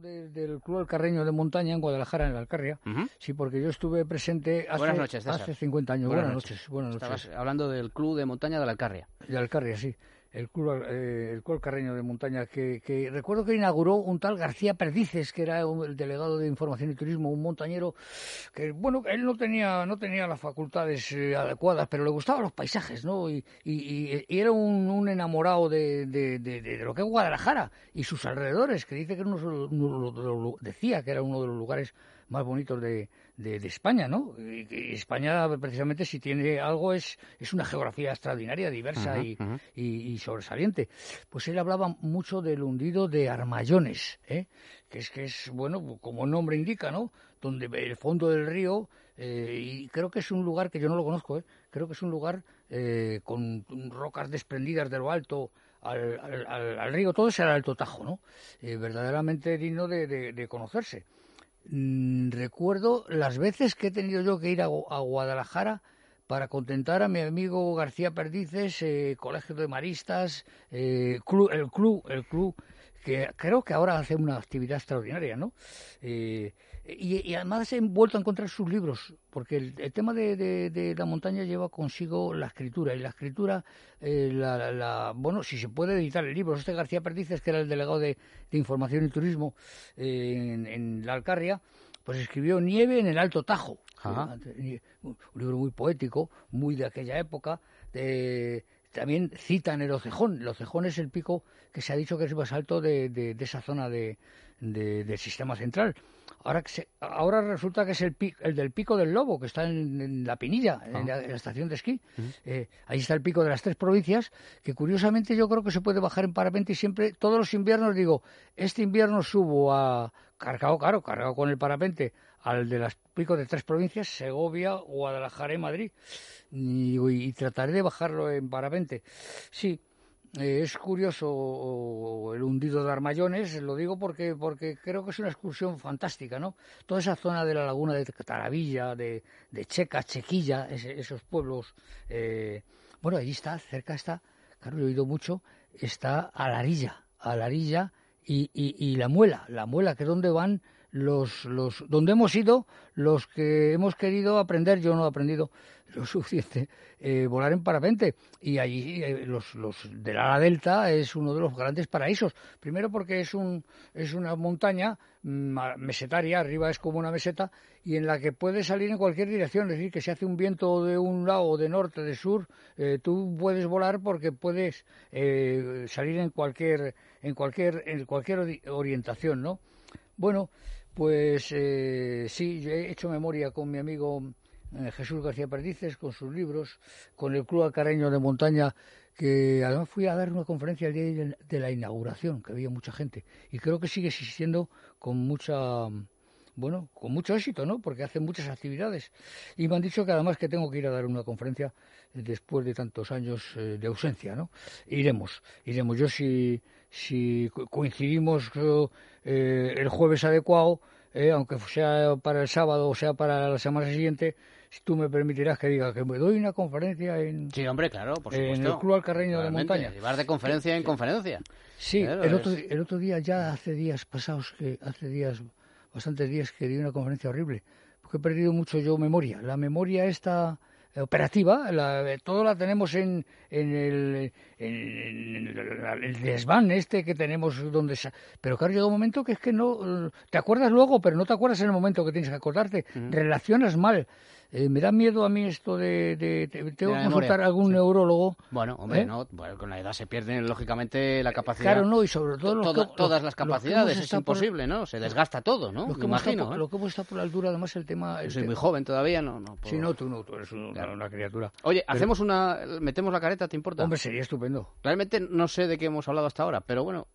del Club Alcarreño de Montaña en Guadalajara, en la Alcarria. Sí, porque yo estuve presente hace, buenas noches, hace 50 años. Buenas, noches. Buenas noches. Estabas hablando del Club de Montaña de la Alcarria. De Alcarria, sí el club, eh, el club Carreño de Montaña, que, que, recuerdo que inauguró un tal García Perdices, que era el delegado de Información y Turismo, un montañero que, bueno, él no tenía, no tenía las facultades eh, adecuadas, pero le gustaban los paisajes, ¿no? Y, y, y era un, un enamorado de, de, de, lo que es Guadalajara y sus alrededores, que dice que uno, decía que era uno de los lugares más bonitos de, de, España, ¿no? Y, España, precisamente, si tiene algo, es, es una geografía extraordinaria, diversa y, y, sobresaliente. Pues él hablaba mucho del hundido de Armayones, ¿eh? que es que es, bueno, como el nombre indica, ¿no? Donde el fondo del río, eh, y creo que es un lugar que yo no lo conozco, ¿eh? creo que es un lugar eh, con rocas desprendidas de lo alto, al, al, río, todo es el Alto Tajo, ¿no? Eh, verdaderamente digno de, de conocerse. Mm, recuerdo las veces que he tenido yo que ir a, Guadalajara para contentar a mi amigo García Perdices, eh, Colegio de Maristas, eh, el club, el club que creo que ahora hace una actividad extraordinaria, ¿no? Eh, y, además he vuelto a encontrar sus libros, porque el, tema de, la montaña lleva consigo la escritura, y la escritura, eh, la, bueno, si se puede editar el libro, este García Perdices, que era el delegado de, Información y Turismo eh, en, la Alcarria, pues escribió Nieve en el Alto Tajo, un libro muy poético, muy de aquella época, de también citan el Ocejón. El Ocejón es el pico que se ha dicho que es más alto de, de, esa zona de, del sistema central. Ahora, ahora resulta que es el, el del pico del Lobo, que está en, la Pinilla, en, la, estación de esquí. Eh, ahí está el pico de las tres provincias, que curiosamente yo creo que se puede bajar en parapente y siempre, todos los inviernos digo, este invierno subo a, cargado, claro, cargado con el parapente, al de los picos de tres provincias, Segovia, Guadalajara y Madrid y, trataré de bajarlo en parapente. Sí, eh, es curioso el hundido de Armayones, lo digo porque, porque creo que es una excursión fantástica, ¿no? Toda esa zona de la laguna de Taravilla, de, de Checa, Chequilla, esos pueblos. Eh, bueno, allí está, cerca está, claro, he oído mucho, está Alarilla, Alarilla y, y, y La Muela, La Muela, que es donde van los, los, donde hemos ido, los que hemos querido aprender, yo no he aprendido lo suficiente, eh, volar en parapente. Y allí eh, los, los del ala delta es uno de los grandes paraísos. Primero porque es, un, es una montaña mm, mesetaria, arriba es como una meseta, y en la que puedes salir en cualquier dirección. Es decir, que si hace un viento de un lado, de norte, de sur, eh, tú puedes volar porque puedes salir en cualquier, en cualquier, en cualquier orientación, ¿no? Bueno, pues eh, sí, yo he hecho memoria con mi amigo eh, Jesús García Perdices, con sus libros, con el Club Acareño de Montaña, que además fui a dar una conferencia el día de la inauguración, que había mucha gente, y creo que sigue existiendo con mucha bueno, con mucho éxito, ¿no? Porque hace muchas actividades. Y me han dicho que además que tengo que ir a dar una conferencia después de tantos años eh, de ausencia, ¿no? Iremos, iremos. Yo si, si coincidimos eh, el jueves adecuado, eh, aunque sea para el sábado o sea para la semana siguiente, si tú me permitirás que diga que me doy una conferencia en, sí, hombre, claro, por en el Club Alcarreño de Montaña. Llevar de conferencia en conferencia. Sí, el, otro, el otro día, ya hace días pasados, que hace días bastantes días que di una conferencia horrible, porque he perdido mucho yo memoria. La memoria esta operativa, la, todo la tenemos en, en, el, en, el, desván este que tenemos donde... Pero claro, llega un momento que es que no... Te acuerdas luego, pero no te acuerdas en el momento que tienes que acordarte. Relacionas mal. Eh, me da miedo a mí esto de, de, tengo que consultar a algún neurólogo. Bueno, hombre, ¿eh? no, con la edad se pierde lógicamente la capacidad. Claro, no, y sobre todo, todas las capacidades, es imposible, ¿no? Se desgasta todo, ¿no? Lo que, imagino, ¿eh? lo que hemos estado por la altura, además el tema... Yo soy muy joven todavía, no, no Sí, no, tú no, tú eres una, criatura. Oye, hacemos una, metemos la careta, ¿te importa? Hombre, sería estupendo. Realmente no sé de qué hemos hablado hasta ahora, pero bueno.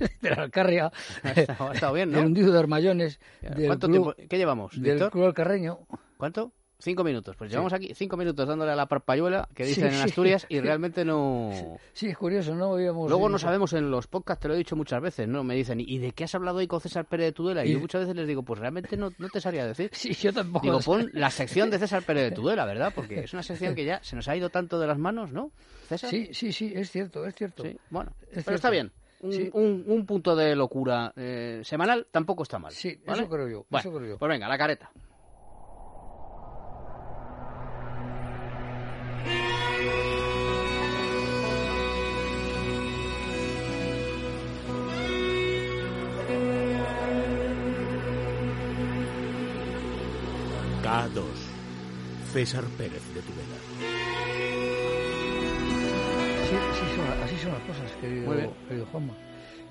de la Alcarria, ha estado, bien, ¿no? del hundido de Armallones, ¿Cuánto tiempo? ¿Qué llevamos, Del Club Carreño. ¿Cuánto? Cinco minutos. Pues llevamos aquí cinco minutos dándole a la parpayuela que dicen en Asturias y realmente no... Sí, es curioso, ¿no? Luego no sabemos en los podcasts, te lo he dicho muchas veces, ¿no? Me dicen, ¿y de qué has hablado hoy con César Pérez de Tudela? Y, yo muchas veces les digo, pues realmente no, no te sabría decir. Sí, yo tampoco. Digo, pon la sección de César Pérez de Tudela, ¿verdad? Porque es una sección que ya se nos ha ido tanto de las manos, ¿no? César. Sí, sí, sí, es cierto, es cierto. Bueno, pero está bien. un, Sí. un- un punto de locura eh, semanal tampoco está mal. Sí, ¿vale? eso creo yo. Bueno, eso creo yo. Pues venga, la careta. K2. César Pérez de Tudela. Sí, así, son, así son las cosas, querido, Muy bien. querido Juanma.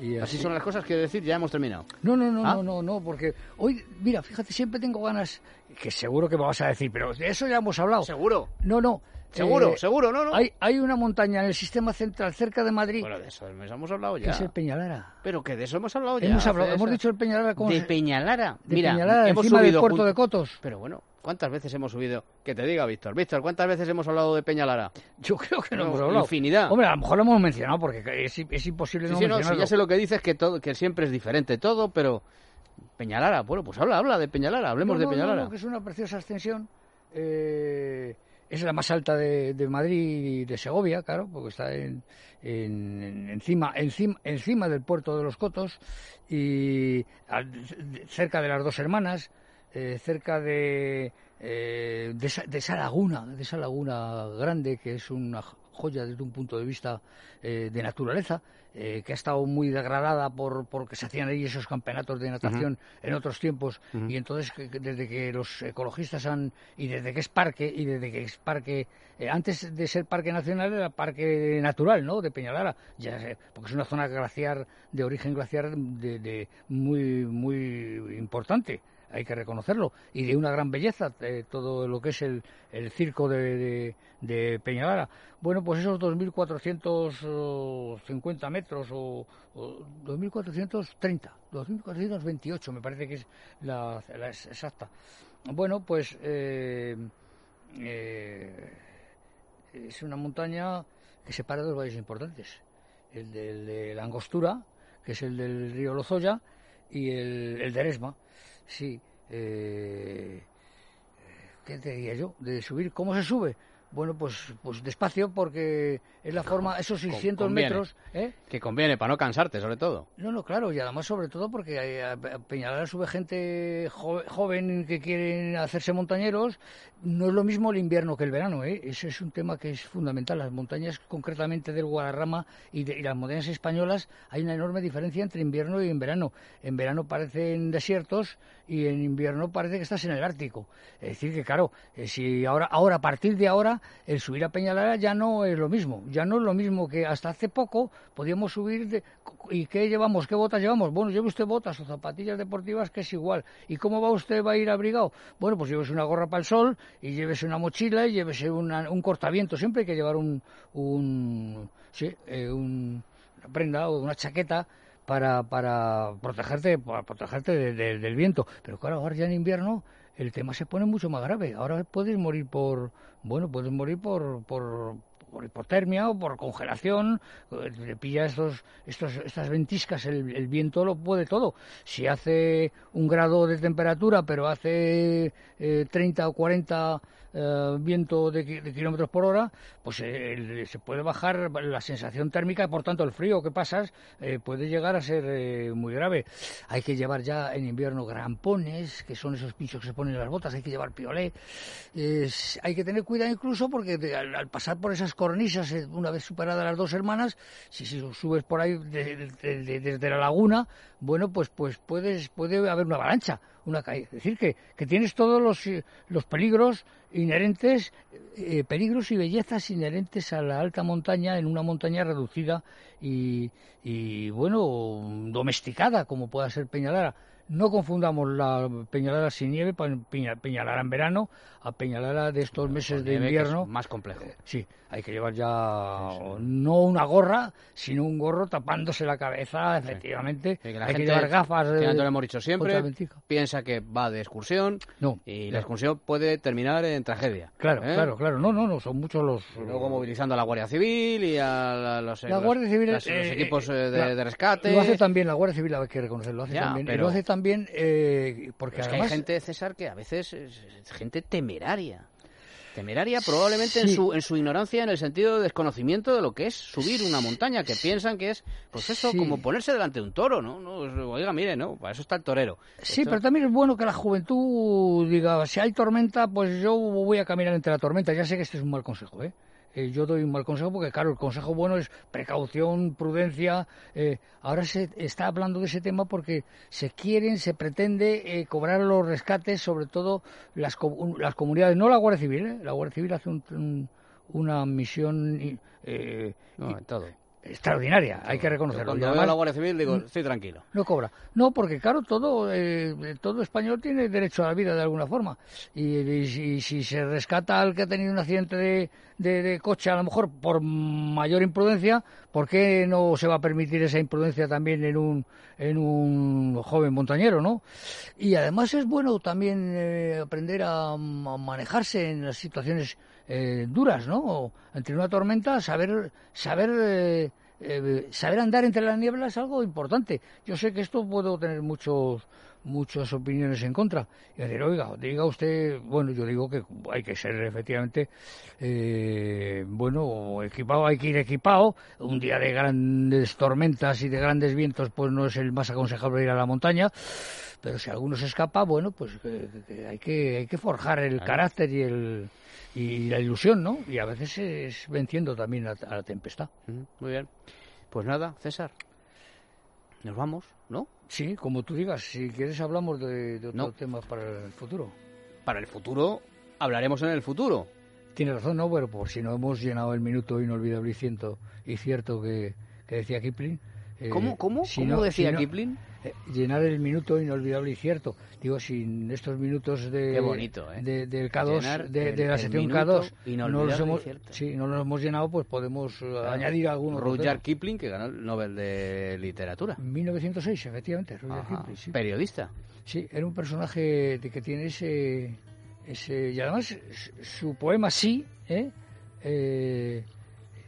Y Así son las cosas, quiero decir, ya hemos terminado. No, no, no, ¿Ah? no, no, no, porque hoy, mira, fíjate, siempre tengo ganas, que seguro que me vas a decir, pero de eso ya hemos hablado. Seguro, No, no. Seguro, eh, seguro, no, no. Hay, hay una montaña en el sistema central cerca de Madrid Bueno, de eso hemos hablado que ya. es el Peñalara. Pero que de eso hemos hablado ya. Hemos, hablado, hemos dicho el Peñalara como De Peñalara. de Mira, Peñalara, hemos encima del subido puerto jun- de Cotos. Pero bueno, ¿cuántas veces hemos subido? Que te diga, Víctor. Víctor, ¿cuántas veces hemos hablado de Peñalara? Yo creo que no, No, hemos hablado. infinidad. Hombre, a lo mejor lo hemos mencionado porque es, es imposible Sí, no sí, no, sí, mencionarlo. ya sé lo que dices, que, todo, que siempre es diferente todo, pero... Peñalara, bueno, pues habla, habla de Peñalara, hablemos No, de no, no, Peñalara. no, que es una preciosa extensión. eh, es la más alta de, de Madrid y de Segovia, claro, porque está en, en- en- encima, encima, encima del puerto de los Cotos y cerca de las dos hermanas, eh, cerca de, eh, de, de esa laguna, de esa laguna grande que es una joya desde un punto de vista eh, de naturaleza, eh, que ha estado muy degradada por porque se hacían ahí esos campeonatos de natación en otros tiempos y entonces que- que desde que los ecologistas han y desde que es parque y desde que es parque eh, antes de ser parque nacional era parque natural no de Peñalara ya sé, porque es una zona glaciar de origen glaciar de, de muy muy importante hay que reconocerlo y de una gran belleza eh, todo lo que es el, el circo de, de, de Peñalara bueno pues esos 2.450 metros o, o 2.430 2.428 me parece que es la, la ex- exacta. Bueno pues eh, eh, es una montaña que separa dos valles importantes el del- de la Angostura que es el del río Lozoya y el, el de Eresma sí eh, ¿qué te diría yo? De subir, ¿cómo se sube? Bueno, pues, pues despacio porque es la forma, esos 600 conviene. metros, ¿eh? Que conviene, para no cansarte, sobre todo. No, no, claro, y además sobre todo porque a a Peñalara sube gente jo- joven que quieren hacerse montañeros, no es lo mismo el invierno que el verano, ¿eh? Ese es un tema que es fundamental. Las montañas concretamente del Guadarrama y, de- y las montañas españolas hay una enorme diferencia entre invierno y en verano. En verano parecen desiertos y en invierno parece que estás en el Ártico. Es decir, que claro, eh, si ahora, ahora a partir de ahora, el subir a Peñalara ya no es lo mismo. Ya no es lo mismo que hasta hace poco podíamos subir. de- ¿Y qué llevamos? ¿Qué botas llevamos? Bueno, lleve usted botas o zapatillas deportivas, que es igual. ¿Y cómo va usted? ¿Va a ir abrigado? Bueno, pues llévese una gorra para el sol y llévese una mochila y llévese un cortaviento. Siempre hay que llevar un, un sí, eh, un- una prenda o una chaqueta para, para protegerte, para protegerte de- de- del viento. Pero claro, ahora ya en invierno el tema se pone mucho más grave. Ahora puedes morir por, bueno, puedes morir por, por, por hipotermia o por congelación, eh, te pilla estos, estos, estas ventiscas, el, viento lo puede todo. Si hace un grado de temperatura, pero hace eh, 30 o 40 eh, viento de, de kilómetros por hora, pues eh, se puede bajar la sensación térmica y por tanto el frío que pasas eh, puede llegar a ser muy grave. Hay que llevar ya en invierno grampones, que son esos pinchos que se ponen en las botas, hay que llevar piolé. Hay que tener cuidado incluso porque al, al pasar por esas cornisas, eh, una vez superadas las dos hermanas, si, subes por ahí de- de- de- desde la laguna, bueno, pues pues puedes puede haber una avalancha, una caída. Es decir, que, que tienes todos los, eh, los peligros inherentes, eh, peligros y bellezas inherentes a la alta montaña en una montaña reducida y, y bueno, domesticada como pueda ser Peñalara. No confundamos la Peñalara sin nieve, Peña- Peñalara en verano, a Peñalara de estos meses de que es invierno. más complejo. Sí, hay que llevar ya no una gorra, sino un gorro tapándose la cabeza, efectivamente. Sí, que la hay que gente, llevar gafas. que de- lo hemos dicho siempre, piensa que va de excursión No, y la claro. excursión puede terminar en tragedia. Claro, ¿eh? claro, claro. No, no, no, son muchos los. Y luego movilizando a la Guardia Civil y a la- los, La los- Guardia Civil, los eh, equipos eh, de, la- de rescate. Lo hace también la Guardia Civil, hay que reconocerlo, lo hace Ya, también. Pero- Lo hace también eh, porque que además. hay gente, César, que a veces es, gente temeraria. Temeraria probablemente en, su, en su ignorancia, en el sentido de desconocimiento de lo que es subir una montaña, que piensan que es, pues eso, Sí. como ponerse delante de un toro, ¿no? no oiga, mire, no, para eso está el torero. Sí, Esto- pero también es bueno que la juventud diga, si hay tormenta, pues yo voy a caminar entre la tormenta. Ya sé que este es un mal consejo, ¿eh? Yo doy un mal consejo porque, claro, el consejo bueno es precaución, prudencia. eh, ahora se está hablando de ese tema porque se quieren, se pretende eh, cobrar los rescates, sobre todo las, las comunidades, no la Guardia Civil, ¿eh? La Guardia Civil hace un- un- una misión eh, No, todo. Extraordinaria, hay que Yo reconocerlo. Cuando Y veo además- la Guardia Civil digo, estoy tranquilo. no cobra. No, porque claro, todo eh, todo español tiene derecho a la vida de alguna forma. Y, y si, si se rescata al que ha tenido un accidente de, de- de coche, a lo mejor por mayor imprudencia, ¿por qué no se va a permitir esa imprudencia también en un, en un joven montañero, no? Y además es bueno también eh, aprender a, a manejarse en las situaciones eh, duras, ¿no? Entre una tormenta, saber, saber eh, eh, saber andar entre las nieblas es algo importante. Yo sé que esto puedo tener muchos muchas opiniones en contra. Y decir, oiga, diga usted, bueno, yo digo que hay que ser efectivamente, eh, bueno, equipado, hay que ir equipado. Un día de grandes tormentas y de grandes vientos, pues no es el más aconsejable ir a la montaña. Pero si alguno se escapa, bueno, pues que- que hay que hay que forjar el carácter y el y la ilusión, ¿no? Y a veces es venciendo también a, a la tempestad. Muy bien. Pues nada, César. Nos vamos, ¿no? Sí, como tú digas, si quieres hablamos de, de otro No. tema para el futuro. Para el futuro, hablaremos en el futuro. Tienes razón, ¿no? Pero por si no hemos llenado el minuto inolvidable y cierto, y cierto que, que decía Kipling. Eh, ¿Cómo, cómo? si ¿Cómo no- decía si no- Kipling? eh, llenar el minuto inolvidable y cierto. Digo, sin estos minutos de, Qué bonito, ¿eh? de- del K2, Llenar de, de la sección minuto K2, no los, hemos, sí, no los hemos llenado, pues podemos eh, añadir algunos. Rudyard Kipling, que ganó el Nobel de Literatura. 1906, efectivamente, Rudyard Kipling, sí. Periodista. Sí, era un personaje de que tiene ese, ese y además su- poema sí, ¿eh? Eh,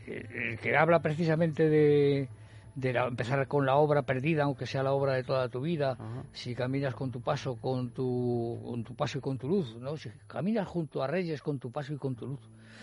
el que habla precisamente de, de la- empezar con la obra perdida, aunque sea la obra de toda tu vida, Ajá. si caminas con tu paso, con tu, con tu paso y con tu luz, ¿no? Si caminas junto a reyes con tu paso y con tu luz,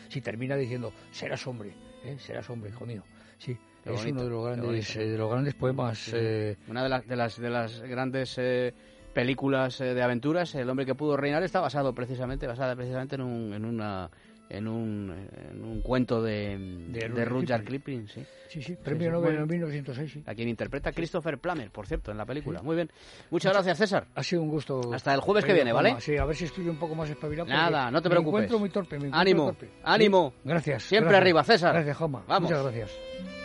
si termina diciendo serás hombre, ¿eh? serás hombre, hijo mío, sí. Qué es bonito, uno de los grandes, eh, de los grandes poemas eh, Una de, las de, las, de las grandes eh, películas eh, de aventuras, El hombre que pudo reinar, está basado precisamente, basada precisamente en un, en una en un, en un cuento de, De de, Rudyard Kipling. Sí. Sí, sí, premio sí, Nobel en 1906, sí. A quien interpreta Christopher Plummer, por cierto, en la película. Muy bien. Muchas gracias, César. Ha sido un gusto. Hasta el jueves que viene, ¿vale? Sí, a ver si estoy un poco más espabilado. Nada, no te me preocupes. encuentro muy torpe. Me encuentro Ánimo, torpe. ánimo. Gracias. Siempre gracias. arriba, César. Gracias, Joma. Vamos. Muchas. Gracias.